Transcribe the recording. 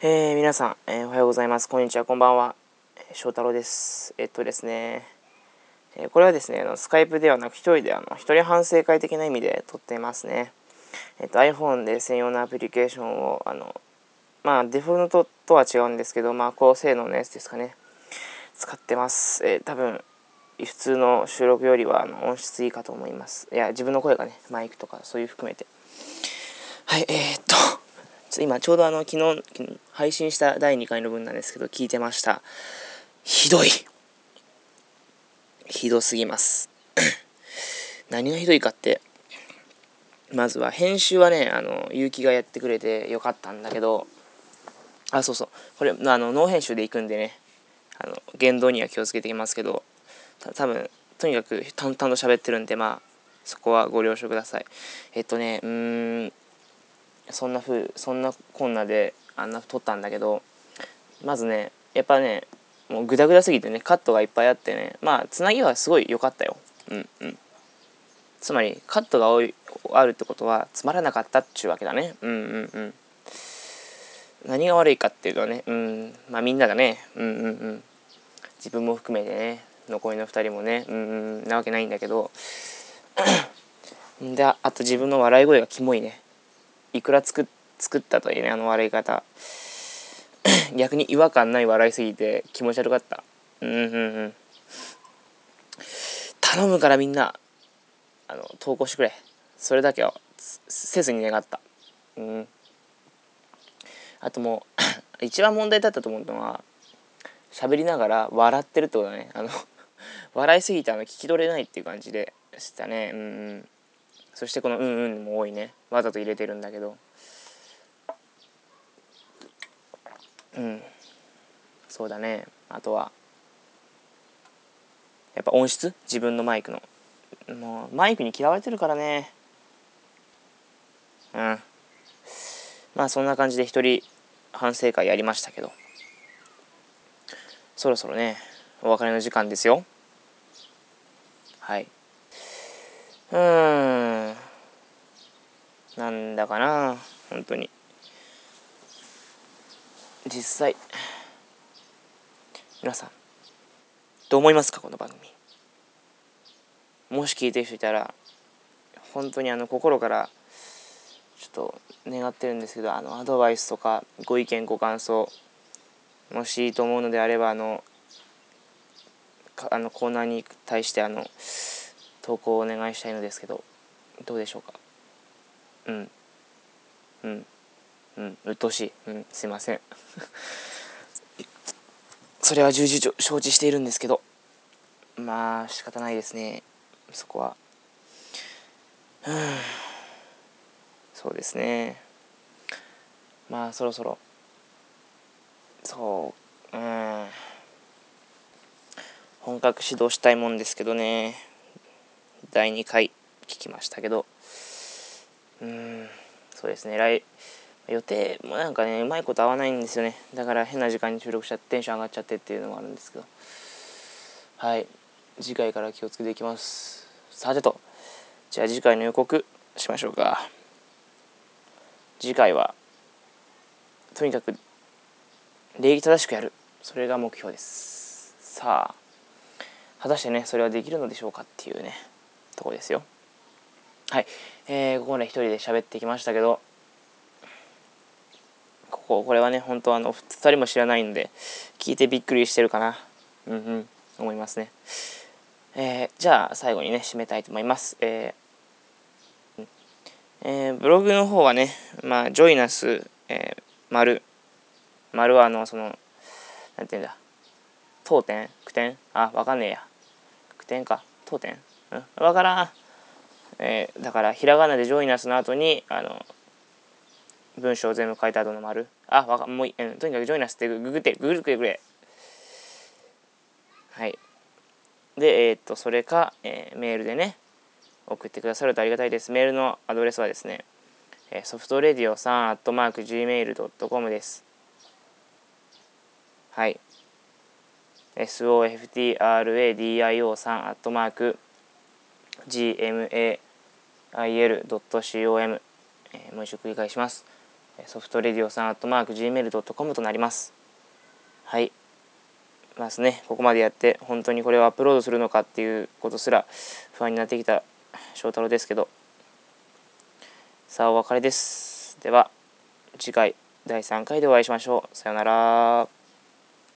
えー、皆さん、えー、おはようございます。こんにちは、こんばんは。翔太郎です。えっとですね、えー、これはですね、あのスカイプではなく、一人で、あの、一人反省会的な意味で撮ってますね。えっと、iPhone で専用のアプリケーションを、あの、まあ、デフォルトとは違うんですけど、まあ、高性能のやつですかね。使ってます。えー、多分、普通の収録よりはあの音質いいかと思います。いや、自分の声がね、マイクとかそういう含めて。はい、えー、っと、今ちょうどあの、昨日、配信した第2回の分なんですけど、聞いてました。ひどい。ひどすぎます。何がひどいかって、まずは編集はね、あの、結城がやってくれてよかったんだけど、あ、そうそう。これ、あの、ノー編集でいくんでね、あの、言動には気をつけていきますけど、多分とにかく淡々と喋ってるんで、まあ、そこはご了承ください。えっとね、うーん、そんなふう、そんなこんなで、あんな撮ったんだけど、まずね、やっぱね、もうグダグダすぎてね、カットがいっぱいあってね、まあ、つなぎはすごい良かったよ。うんうん。つまり、カットが多い、あるってことは、つまらなかったっちゅうわけだね。うんうんうん。何が悪いかっていうとね、うん、まあみんながね、うんうんうん。自分も含めてね、残りの2人もね、うん、なわけないんだけど、で、あと自分の笑い声がキモいね。いくら作作ったといいね、あの笑い方。逆に違和感ない笑いすぎて気持ち悪かった。うんうんうん。頼むからみんな、あの、投稿してくれ。それだけはせずに願った。うん。あともう 一番問題だったと思うのは、喋りながら笑ってるってことだね。あの 笑いすぎてあの聞き取れないっていう感じでしたね。うんうん。そしてこの「うんうん」も多いね。わざと入れてるんだけど。うん。そうだね。あとは、やっぱ音質？自分のマイクの。もうマイクに嫌われてるからね。うん。まあそんな感じで一人反省会やりましたけど。そろそろね、お別れの時間ですよ。はい。うん。なんだかな、本当に。実際、皆さん、どう思いますか、この番組。もし聞いてる人いたら、本当にあの心からちょっと願ってるんですけど、あのアドバイスとかご意見ご感想もしいいと思うのであればあのあのコーナーに対してあの投稿をお願いしたいのですけどどうでしょうか？うん。うん。うん。鬱陶しい。うん。すいません。それは重々承知しているんですけど。まあ仕方ないですね。そこは。うん。そうですね。まあそろそろ。そう。うん。本格指導したいもんですけどね。第2回聞きましたけど。うん。そうですね来予定もなんかねうまいこと合わないんですよね。だから変な時間に収録しちゃってテンション上がっちゃってっていうのもあるんですけど。はい。次回から気をつけていきます。さてと。じゃあ次回の予告しましょうか。次回はとにかく礼儀正しくやる。それが目標です。さあ果たしてねそれはできるのでしょうかっていうねとこですよ。はい。えー、ここね一人で喋ってきましたけどこここれはね本当あの2人も知らないんで聞いてびっくりしてるかな。うんうん。思いますね。えー、じゃあ最後にね締めたいと思います。えー、えー、ブログの方はねまあジョイナス、えー、丸。丸はあのそのなんていうんだ。当店？句点？あわかんねえや。句点か。当店？うん。わからん。えー、だからひらがなでジョイナスの後にあの文章を全部書いた後の丸。あわかもうい、うん、とにかくジョイナスってググってググってくれ。はい。でえー、っとそれか、えー、メールでね送ってくださるとありがたいです。メールのアドレスはですねソフトレディオさんアットマーク Gmail.com です。はい。Softradio さんアットマーク gmail.com、えー、もう一度繰り返します。ソフトレディオさんアットマーク Gmail.com となります。はい。ますね。ここまでやって本当にこれをアップロードするのかっていうことすら不安になってきた翔太郎ですけど。さあお別れです。では次回第3回でお会いしましょう。さようなら。